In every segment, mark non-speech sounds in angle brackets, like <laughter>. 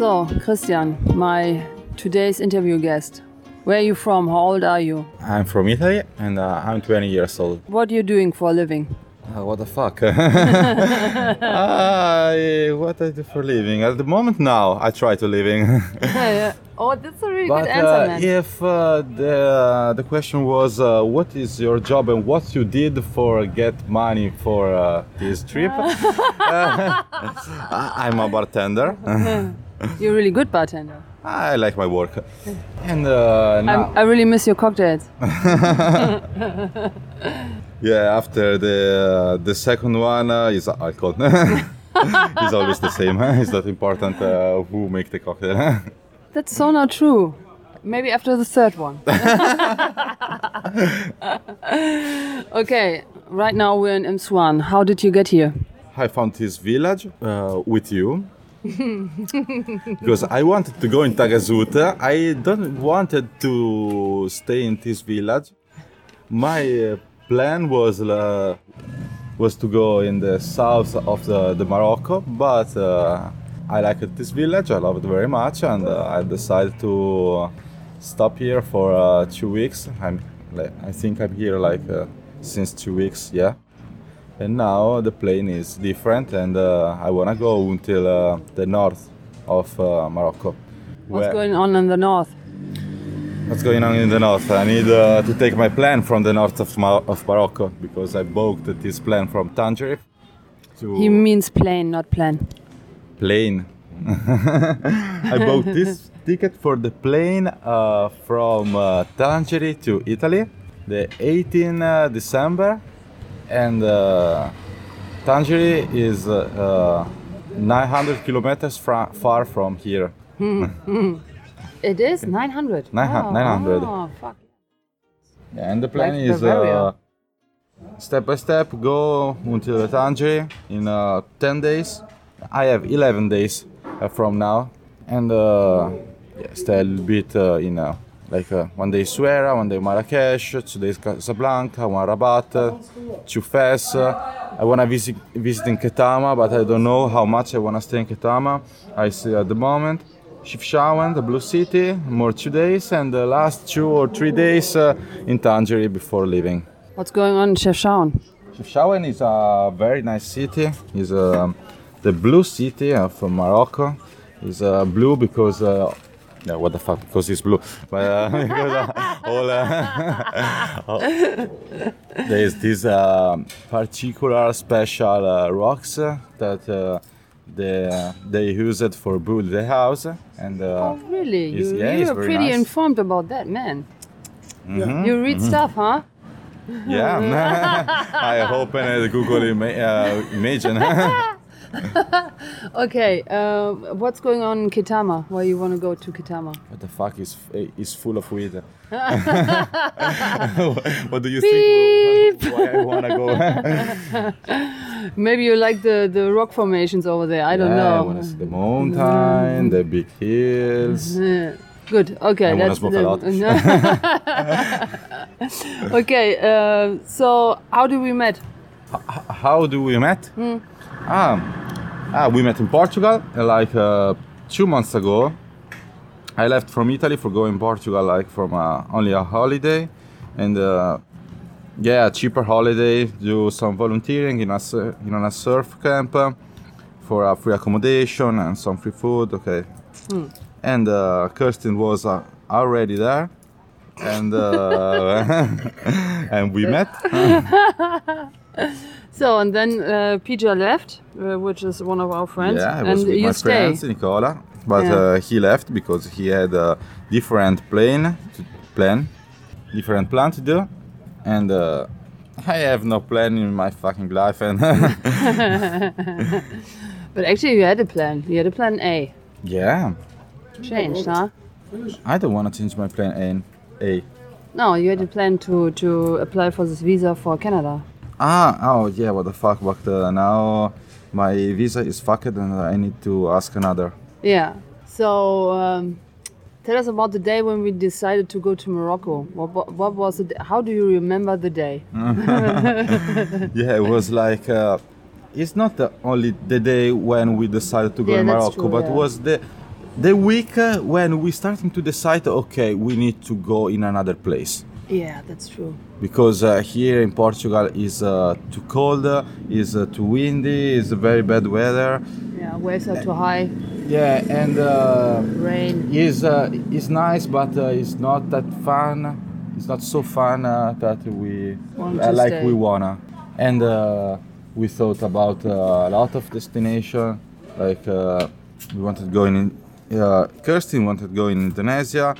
So, Christian, my today's interview guest. Where are you from? How old are you? I'm from Italy and uh, I'm 20 years old. What are you doing for a living? Uh, what the fuck? <laughs> I, what I do for living? At the moment now, I try to living. <laughs> yeah. Oh, that's a really but good answer, uh, man. if uh, the the question was uh, what is your job and what you did for get money for uh, this trip, <laughs> uh, I'm a bartender. You're a really good bartender. I like my work, and uh, now, I'm, really miss your cocktails. <laughs> yeah, after the uh, the second one uh, is alcohol. <laughs> it's always the same. <laughs> it's not important uh, who make the cocktail. That's so not true. Maybe after the third one. okay, right now we're in Imsouane. How did you get here? I found this village uh, with you <laughs> because I wanted to go in Taghazout. I don't wanted to stay in this village. My uh, plan was uh, was to go in the south of the, the Morocco, but uh, I liked this village. I love it very much, and uh, I decided to stop here for uh, two weeks. I'm I think I'm here like uh, since two weeks, yeah and now the plane is different and uh, i want to go until uh, the north of uh, morocco What's going on in the north? what's going on in the north i need uh, to take my plane from the north of, Mo- of morocco because i booked this plane from tangier to He means plane, not plan. plane <laughs> i bought this <laughs> ticket for the plane uh, from uh, tangier to italy the 18 uh, december and uh, tangier is uh, uh, 900 kilometers fra- far from here <laughs> It is 900. Nine hun- oh, 900. Oh, fuck. Yeah, and the plan Like is uh, step by step go until Tangier in uh, 10 days. I have 11 days uh, from now, and uh, yeah, stay a little bit uh, in uh, like uh, one day Suera, one day Marrakesh, two days Casablanca, one Rabat, uh, two Fes. Uh, I wanna visit visit in Ketama, but I don't know how much I wanna stay in Ketama. I see at the moment. Chefchaouen, the Blue City, more two days, and the last two or three days uh, in Tangier before leaving. What's going on in Chefchaouen? Chefchaouen is a very nice city. It's um, the blue city of Morocco. It's uh, blue because. Yeah, what the fuck? Because it's blue. But uh, <laughs> because uh, all, uh, <laughs> all- there's these uh, particular special uh, rocks that uh, they they use it for build the house and. Uh, Oh, really? You, yeah, you are pretty nice. informed about that, man. You read stuff, huh? Yeah, <laughs> I open the Google ima- uh, image and <laughs> Okay, uh, what's going on in Ketama? Why you want to go to Ketama? what the fuck is is full of weed? <laughs> <laughs> what do you think? Why I wanna go? Maybe you like the, the rock formations over there. I don't Yeah, I know. wanna see the mountain, the big hills. Yeah. Good. Okay, I that's smoke a lot. okay. Uh, so how do we met? How do we met? Ah, ah, we met in Portugal uh, like uh, two months ago. I left from Italy for going Portugal like from uh, only a holiday, and uh, yeah, a cheaper holiday. Do some volunteering in a in a surf camp uh, for a free accommodation and some free food. Okay, and uh, Kirsten was uh, already there, and uh, <laughs> and we met. <laughs> <laughs> So and then uh, Pija left, uh, which is one of our friends, Yeah, I was and with my stay. friends, Nicola, but Yeah. uh, he left because he had a different plane to plan, different plan to do, and uh, I have no plan in my fucking life, and <laughs> But actually, you had a plan. You had a plan A. yeah, Changed, huh? I don't want to change my plan A. A. No, you had a plan to to apply for this visa for Canada. Ah, oh yeah, what the fuck? But uh, now my visa is fucked, and I need to ask another. Yeah. So um, tell us about the day when we decided to go to Morocco. What, what, what was it? How do you remember the day? <laughs> <laughs> yeah, it was like uh, it's not the only the day when we decided to go Yeah, that's Morocco, true, but yeah. was the the week uh, when we starting to decide, okay, we need to go in another place Yeah, that's true. because uh, here in Portugal is uh, too cold, is uh, too windy, is very bad weather. Yeah, waves are too high, Yeah, and uh, rain. is uh, is nice, but uh, it's not that fun. It's not so fun uh, that we uh, like stay. we wanna. And uh, we thought about uh, a lot of destination. Like uh, we wanted going in. Uh, Kirsten wanted to go in Indonesia.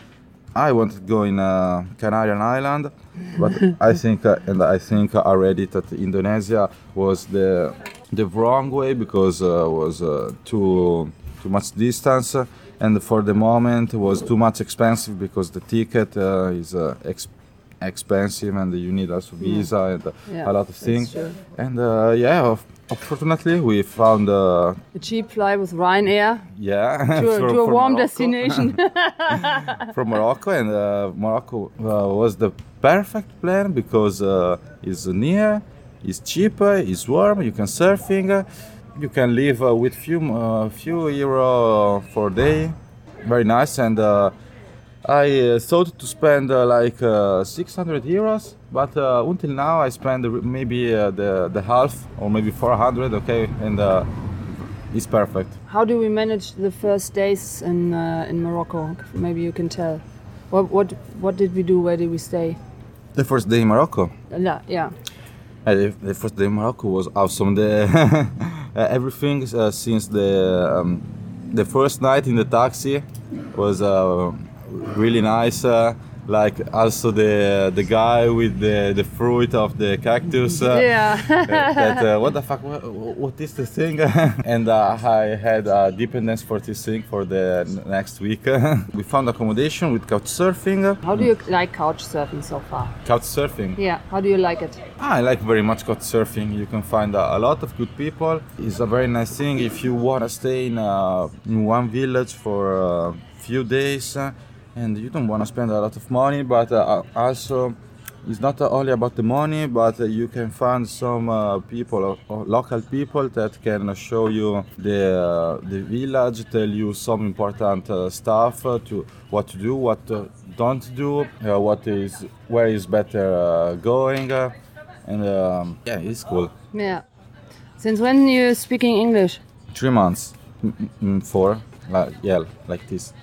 I wanted to go in uh, Canarian Island, but I <laughs> think uh, and I think already that Indonesia was the the wrong way because uh, was uh, too too much distance, and for the moment it was too much expensive because the ticket uh, is uh, ex- expensive and you need also visa and uh, Yeah, a lot of things. true. And uh, yeah, of- fortunately we found uh, A cheap flight with Ryanair yeah to, a- from- <laughs> to a warm Morocco. destination. <laughs> <laughs> from Morocco, and uh, Morocco uh, was the perfect plan because uh, it's near, it's cheaper, it's warm. You can surfing, you can live uh, with few uh, few euro for day, very nice. And uh, I uh, thought to spend uh, like uh, 600 euros, but uh, until now I spend r- maybe uh, the the half or maybe 400. Okay, and uh, it's perfect. How do we manage the first days in uh, in Morocco? Maybe you can tell. What what what did we do? Where did we stay? The first day in Morocco. Yeah, yeah. Uh, the, first day in Morocco was awesome. The <laughs> uh, everything uh, since the um, the first night in the taxi was uh, really nice. Uh, like also the the guy with the, the fruit of the cactus. Uh, Yeah. that uh, what the fuck? What, what is this thing? <laughs> and uh, I had a dependence for this thing for the next week. <laughs> we found accommodation with couch surfing. How do you like couch surfing so far? Couch surfing. Yeah. How do you like it? I like very much couch surfing. You can find a, a lot of good people. It's a very nice thing if you want to stay in, uh, in one village for a few days and you don't want to spend a lot of money, but uh, also it's not only about the money, but uh, you can find some uh, people, uh, local people that can show you the uh, the village, tell you some important uh, stuff uh, to what to do, what don't do, uh, what is where is better uh, going, uh, and um, yeah, it's cool. Yeah. Since when you speaking English? Three months, four, like, yeah, like this.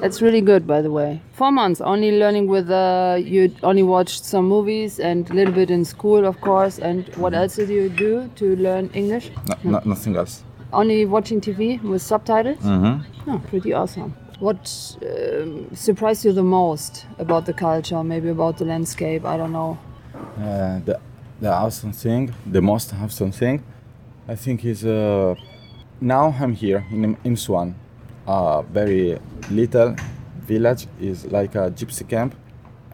That's really good, by the way. Four months, only learning with. Uh, you only watched some movies and a little bit in school, of course. And what else did you do to learn English? No, no, nothing else. Only watching TV with subtitles. hmm Oh, pretty awesome. What um, surprised you the most about the culture? Maybe about the landscape? I don't know. Uh, the the awesome thing, the most awesome thing, I think is uh, now I'm here in in Swan, a very little village is like a gypsy camp,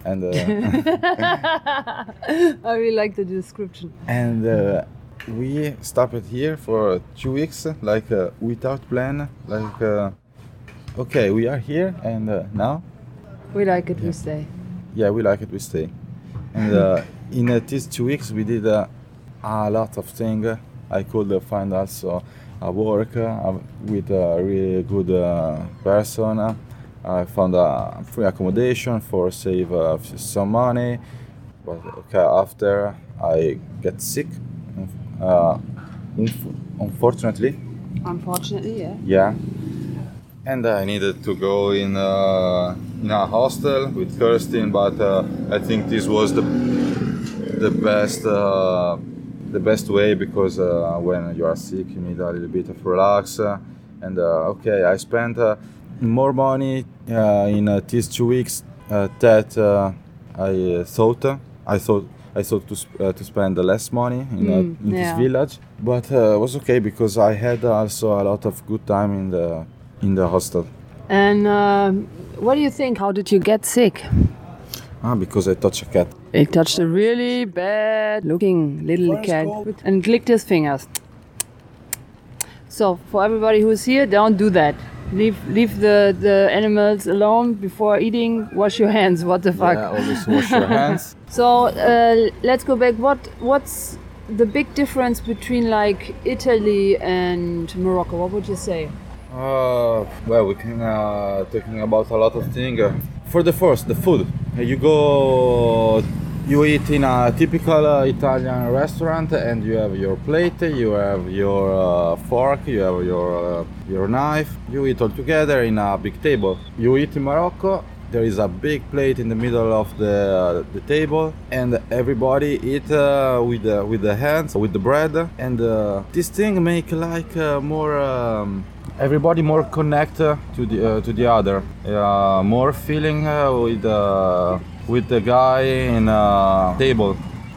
and uh, <laughs> I really like the description. and uh, we stopped here for two weeks, like uh, without plan, like uh, okay we are here and uh, now We like it. We stay. yeah we like it we stay and uh, in these two weeks we did uh, a lot of things i could find also a work uh, with a really good uh, person i found a free accommodation for save uh, some money but okay after i get sick uh, unf- unfortunately Unfortunately, yeah. yeah. And I needed to go in uh, in a hostel with Kirsten, but uh, I think this was the the best uh, the best way because uh, when you are sick, you need a little bit of relax. Uh, and uh, okay, I spent uh, more money uh, in uh, these two weeks uh, that uh, I thought. I thought I thought to sp- uh, to spend less money in, uh, Mm, in yeah. this village, but uh, it was okay because I had also a lot of good time in the in the hostel. And what do you think? How did you get sick? Ah, because I touched a cat. It touched a really bad looking little cat and clicked his fingers. So for everybody who's here, don't do that. Leave leave the, the animals alone before eating. Wash your hands. What the fuck? Yeah, always wash your hands. <laughs> So uh, let's go back. What what's the big difference between like Italy and Morocco? What would you say? Uh, well, we can uh, talking about a lot of things. For the first, the food. You go, you eat in a typical uh, Italian restaurant, and you have your plate, you have your uh, fork, you have your uh, your knife. You eat all together in a big table. You eat in Morocco. There is a big plate in the middle of the the table, and everybody eat uh, with the, with the hands, with the bread, and uh, this thing make like uh, more. Um, everybody more connect uh, to the uh, to the other uh, more feeling uh, with uh, with the guy in a table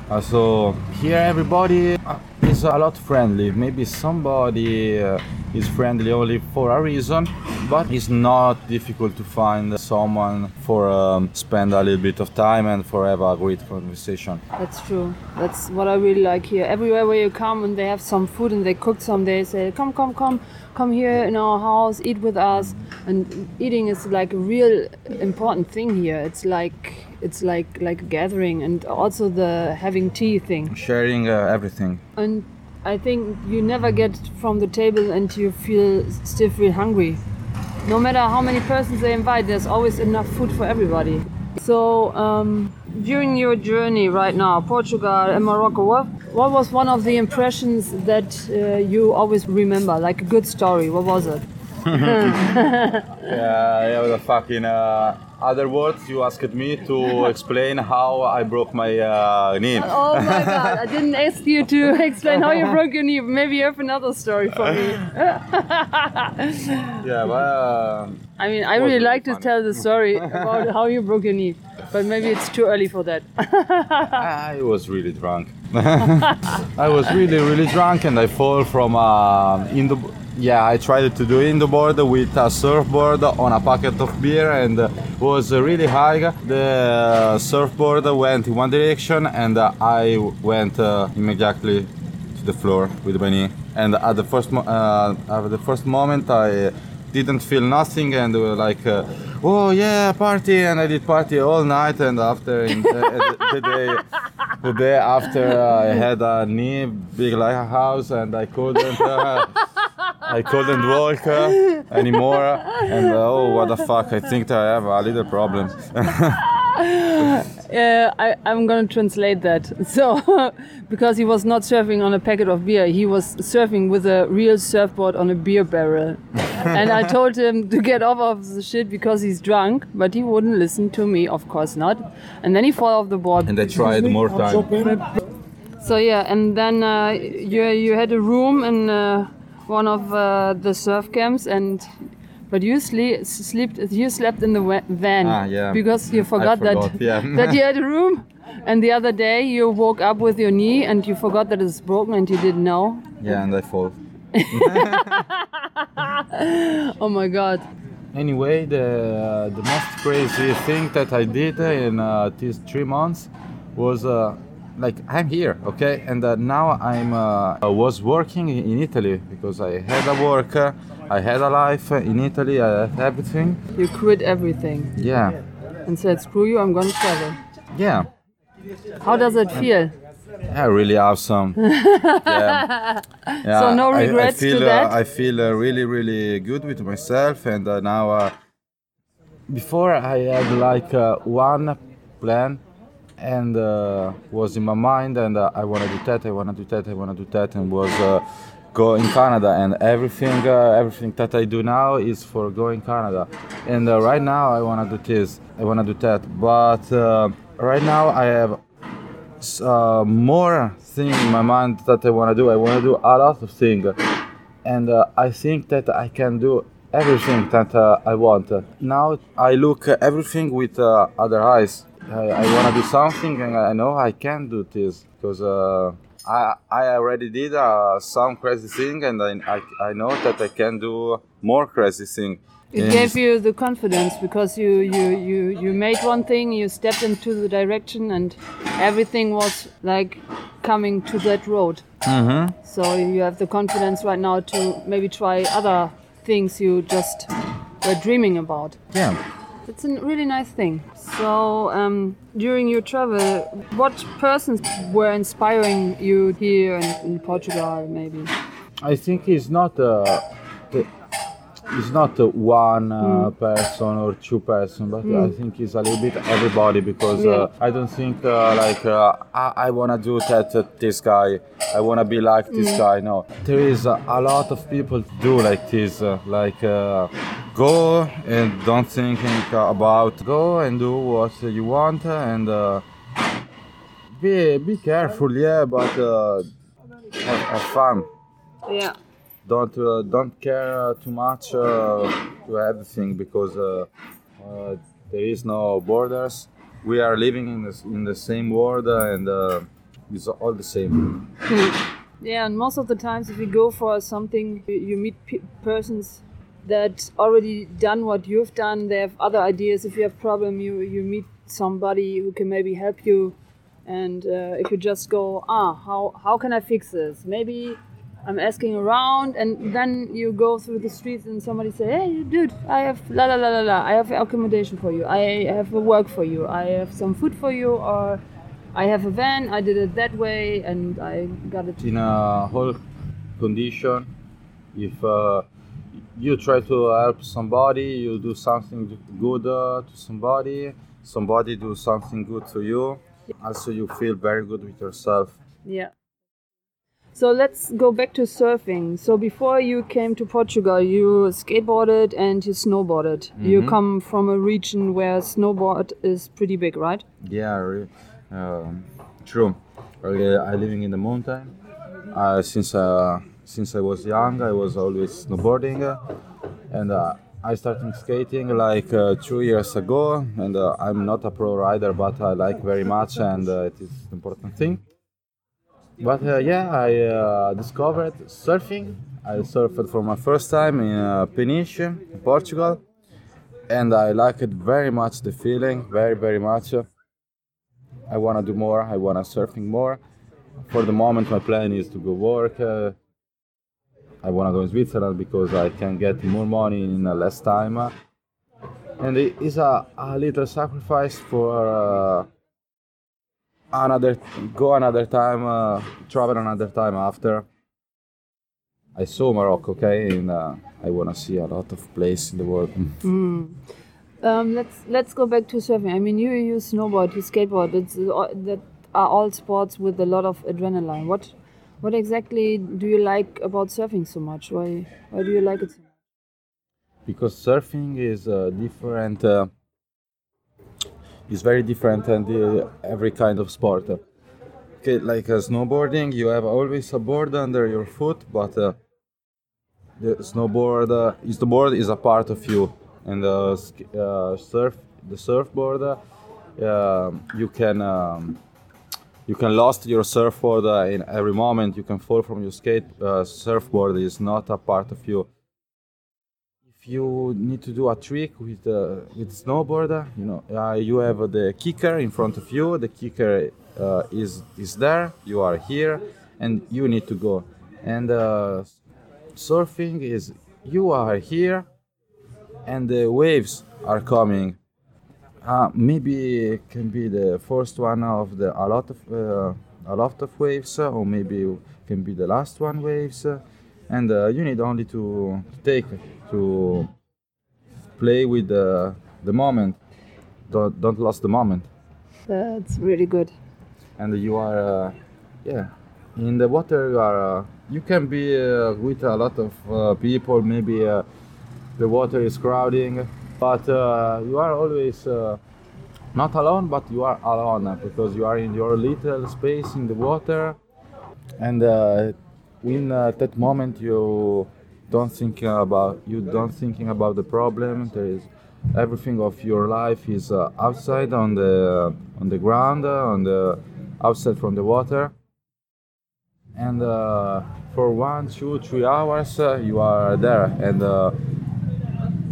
Uh, so here everybody uh, is a lot friendly maybe somebody uh, is friendly only for a reason but it's not difficult to find someone for um, spend a little bit of time and for have a great conversation That's true. That's what I really like here. Everywhere where you come and they have some food and they cook some, they say, "Come, come, come, come here in our house, eat with us." And eating is like a real important thing here. It's like it's like like a gathering, and also the having tea thing. sharing uh, everything And I think you never get from the table and you feel still feel hungry. No matter how many persons they invite, there's always enough food for everybody. So um, during your journey right now, Portugal and Morocco, what, what was one of the impressions that uh, you always remember, like a good story? What was it? <laughs> Yeah, yeah, the fucking uh, other words you asked me to <laughs> explain how I broke my uh, knee. Oh my god, I didn't ask you to <laughs> explain how you broke your knee. Maybe you have another story for me. Yeah, but uh, I mean, I really really like to tell the story about how you broke your knee, but maybe it's too early for that. I was really drunk. I was really, really drunk, and I fall from uh, in the. Yeah, I tried to do in the board with a surfboard on a packet of beer, and uh, was really high. The surfboard went in one direction, and uh, I went uh, immediately to the floor with my knee. And at the first, uh, at the first moment, I didn't feel nothing, and we were like, uh, "Oh yeah, party!" And I did party all night. And after in, uh, the, the day, the day after, uh, I had a knee big like a house, and I couldn't. I couldn't walk uh, anymore, and uh, oh, what the fuck! I think I have a little problem. <laughs> Uh, I, I'm going to translate that. <laughs> So, because he was not surfing on a packet of beer, he was surfing with a real surfboard on a beer barrel. <laughs> and I told him to get off of the shit because he's drunk, but he wouldn't listen to me, of course not. And then he fell off the board. and I tried more time. So yeah, and then uh, you you had a room in uh, one of uh, the surf camps, and but you sleep slept you slept in the van Ah, yeah. because you forgot, forgot, that yeah. <laughs> that you had a room. And the other day you woke up with your knee and you forgot that it's broken and you didn't know. Yeah, and I fall. <laughs> Oh my god! Anyway, the the most crazy thing that I did in uh, these three months was uh, like I'm here, okay, and uh, now I'm uh, I was working in Italy because I had a work, uh, I had a life in Italy, I had everything. You quit everything Yeah, and said, "Screw you! I'm gonna travel." yeah, How does it feel? yeah, really awesome. yeah. <laughs> yeah. So no I- regrets I, feel, to that? Uh, I feel uh, really, really good with myself, and uh, now. Uh, before I had like uh, one plan and uh, was in my mind and uh, I want to do that, I want to do that, I want to do that and was uh, go in Canada and everything uh, everything that I do now is for going Canada and uh, right now I want to do this, I want to do that but uh, right now I have more thing in my mind that I want to do. I want to do a lot of things, and I think that I can do everything that I want. Now I look everything with other eyes. I, I want to do something, and I know I can do this because uh, I I already did uh, some crazy thing, and I, I I know that I can do more crazy thing. It And- gave you the confidence because you, you, you, you made one thing, you stepped into the direction, and everything was like coming to that road. Mhm. So you have the confidence right now to maybe try other things you just were dreaming about. Yeah. It's a really nice thing. So um, during your travel, what persons were inspiring you here in, in Portugal, maybe? I think it's not uh, it's not uh, one uh, person or two person, but I think it's a little bit everybody because uh, I don't think uh, like uh, I, I wanna do that to this guy. I wanna be like this guy. No, there is uh, a lot of people do like this. Uh, like uh, go and don't think about go and do what you want and uh, be be careful. Yeah, but uh, have, have fun Yeah. Don't uh, don't care uh, too much uh, to everything because uh, there is no borders. We are living in the, in the same world and it's all the same. Yeah, and most of the times, if you go for something, you, meet pe- persons that already done what you've done. They have other ideas. If you have problem, you you meet somebody who can maybe help you. And uh, if you just go, ah, how how can I fix this? Maybe I'm asking around, and then you go through the streets, and somebody say, hey, dude, I have la la la la la. I have accommodation for you. I have a work for you. I have some food for you, or I have a van. I did it that way, and I got it. In a whole condition, if uh, you try to help somebody, you do something good uh, to somebody, somebody do something good to you. Also, you feel very good with yourself. Yeah. So let's go back to surfing. So before you came to Portugal, you skateboarded and you snowboarded. You come from a region where snowboard is pretty big, right? Yeah, um, true. Really, I living in the mountain. Uh, since uh, since I was young, I was always snowboarding, uh, and uh, I started skating like uh, two years ago. And uh, I'm not a pro rider, but I like very much, and uh, it is an important thing. But uh, yeah, I uh, discovered surfing. I surfed for my first time in uh, Peniche, in Portugal, and I liked it very much. The feeling, very very much. I want to do more. I want to surfing more. For the moment, my plan is to go work. Uh, I want to go in Switzerland because I can get more money in uh, less time. and it is a, a little sacrifice for uh, another go another time, uh, travel another time after. I saw Morocco, okay, and uh, I want to see a lot of places in the world. <laughs> Um, let's let's go back to surfing. I mean, you use snowboard, you skateboard. It's all- that are all sports with a lot of adrenaline. What what exactly do you like about surfing so much? Why why do you like it so much? because surfing is uh, different uh, is very different than the, every kind of sport. Okay like snowboarding you have always a board under your foot but uh, the snowboard uh, is the board is a part of you. And the uh, surf the surfboard um, you can um, you can lost your surfboard in every moment. You can fall from your skate surfboard is not a part of you if you need to do a trick with uh, with snowboard, uh, you know, uh, you have the kicker in front of you. The kicker uh, is is there. You are here, and you need to go. And uh, surfing is you are here, and the waves are coming. Uh, maybe it can be the first one of the a lot of uh, a lot of waves, or maybe it can be the last one waves, and uh, you need only to take to play with the the moment. Don't don't lose the moment, That's really good. and you are uh, yeah in the water. You are uh, you can be uh, with a lot of uh, people. Maybe uh, the water is crowding, but uh, you are always. Uh, not alone, but you are alone because you are in your little space in the water, and uh, in uh, that moment you don't think about you don't thinking about the problem. There is everything of your life is uh, outside on the on the ground, uh, on the outside from the water, and uh, for one, two, three hours uh, you are there and. Uh,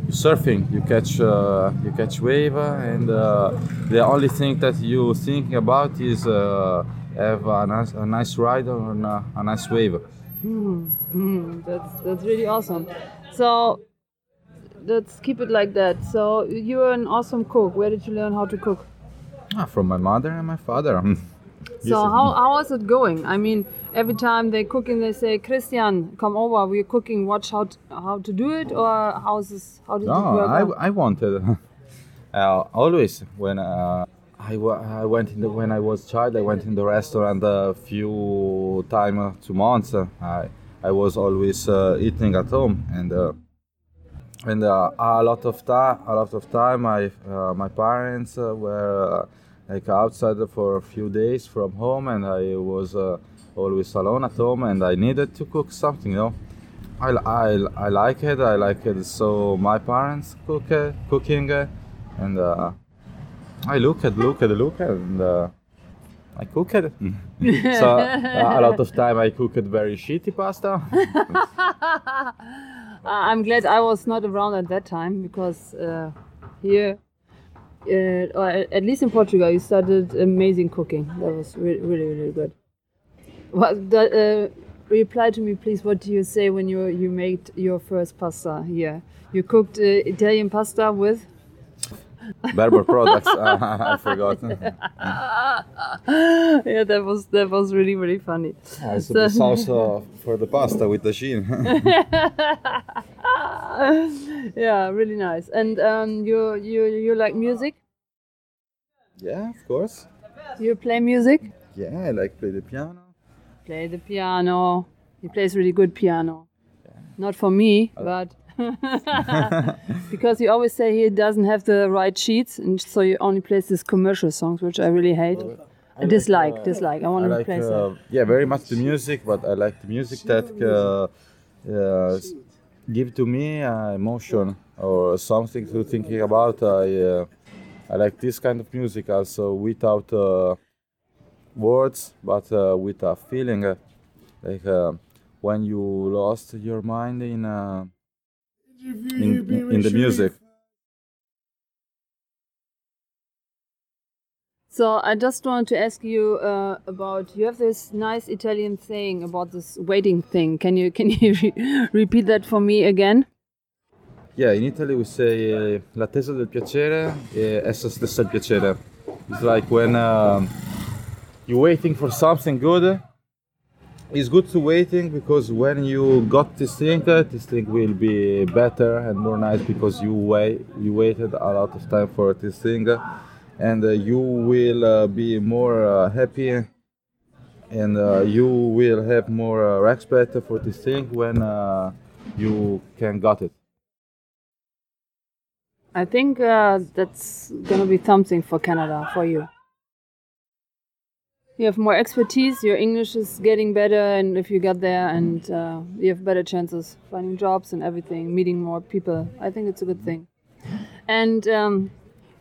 surfing you catch uh, you catch wave uh, and uh, the only thing that you thinking about is uh, have a nice, a nice ride a, a nice wave Hmm, that's that's really awesome. So let's keep it like that. So you're an awesome cook. Where did you learn how to cook? ah, from my mother and my father <laughs> So how, how is it going? I mean, every time they cooking, they say, "Christian, come over. We're cooking. Watch how to, how to do it, or how is this? How did it No, work? I. I wanted <laughs> uh, always when uh, I, went in the, when I was child I went in the restaurant a few time uh, two months uh, I I was always uh, eating at home and uh, and uh, a lot of time a lot of time I uh, my parents were like outside for a few days from home and I was always alone at home and I needed to cook something you know I, I, I like it. I like it. So my parents cook cooking, and I look at, look at, look at, and uh, I cook it. <laughs> so uh, a lot of time I cooked very shitty pasta. <laughs> Uh, I'm glad I was not around at that time because uh, here, uh, or at least in Portugal, you started amazing cooking. That was really, really, really good. What the, uh, reply to me, please? What do you say when you you made your first pasta here? You cooked uh, Italian pasta with Berber products. Uh, <laughs> I forgot. <laughs> yeah, that was that was really really funny. I so the uh, for the pasta with tagine. <laughs> yeah, really nice. And um, you you you like music? yeah, of course. You play music? Yeah, I like play the piano. Play the piano. He plays really good piano. Not for me, but <laughs> because you always say he doesn't have the right sheets, and so he only plays these commercial songs, which I really hate. I dislike, dislike. I want I to like, replace uh, yeah, very much the music, but I like the music that uh, uh, give to me uh, emotion or something to thinking about. I uh, I like this kind of music also without uh, words, but uh, with a feeling, uh, like uh, when you lost your mind in uh, in, in, in the music. So I just want to ask you uh, about. You have this nice Italian saying about this waiting thing. Can you can you re- repeat that for me again? Yeah, in Italy we say uh, l'attesa del piacere è essa stessa il piacere. It's like when um, you're waiting for something good. It's good to waiting because when you got this thing, this thing will be better and more nice because you wait, you waited a lot of time for this thing, uh, and uh, you will uh, be more uh, happy, and uh, you will have more uh, respect for this thing when you can got it. I think that's gonna be something for Canada for you. You have more expertise. Your English is getting better, and if you get there, and uh, you have better chances finding jobs and everything, meeting more people. I think it's a good thing. And um,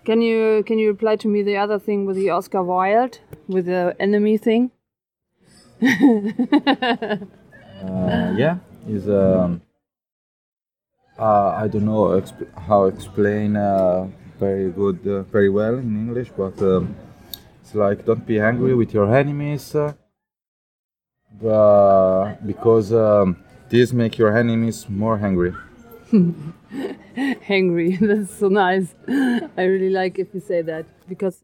can you can you reply to me the other thing with the Oscar Wilde with the enemy thing? Uh, yeah, is um, uh, I don't know exp- how explain uh, very good, uh, very well in English, but um, it's like don't be angry with your enemies, uh, because um, this make your enemies more angry. <laughs> Hangry. <laughs> That's so nice. I really like if you say that because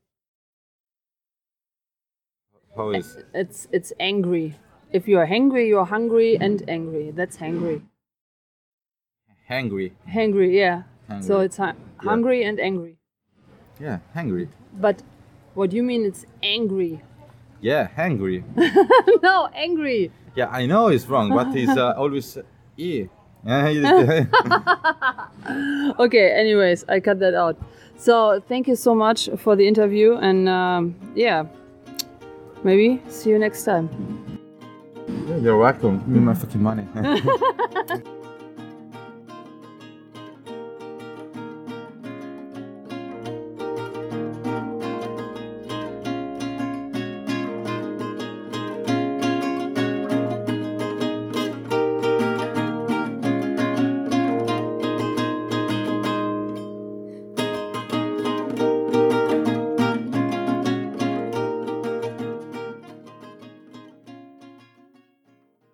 How is? it's it's angry. If you are hungry, you're hungry and angry. That's hangry. Hangry. Hangry, yeah. So it's hu- hungry and angry. Yeah, hangry. But what do you mean it's angry? Yeah, hangry. <laughs> no, angry. yeah, I know it's wrong, but it's uh, always e. <laughs> Okay, anyways, I cut that out. So thank you so much for the interview and um, yeah, maybe see you next time. You're welcome. Give me my fucking money. <laughs>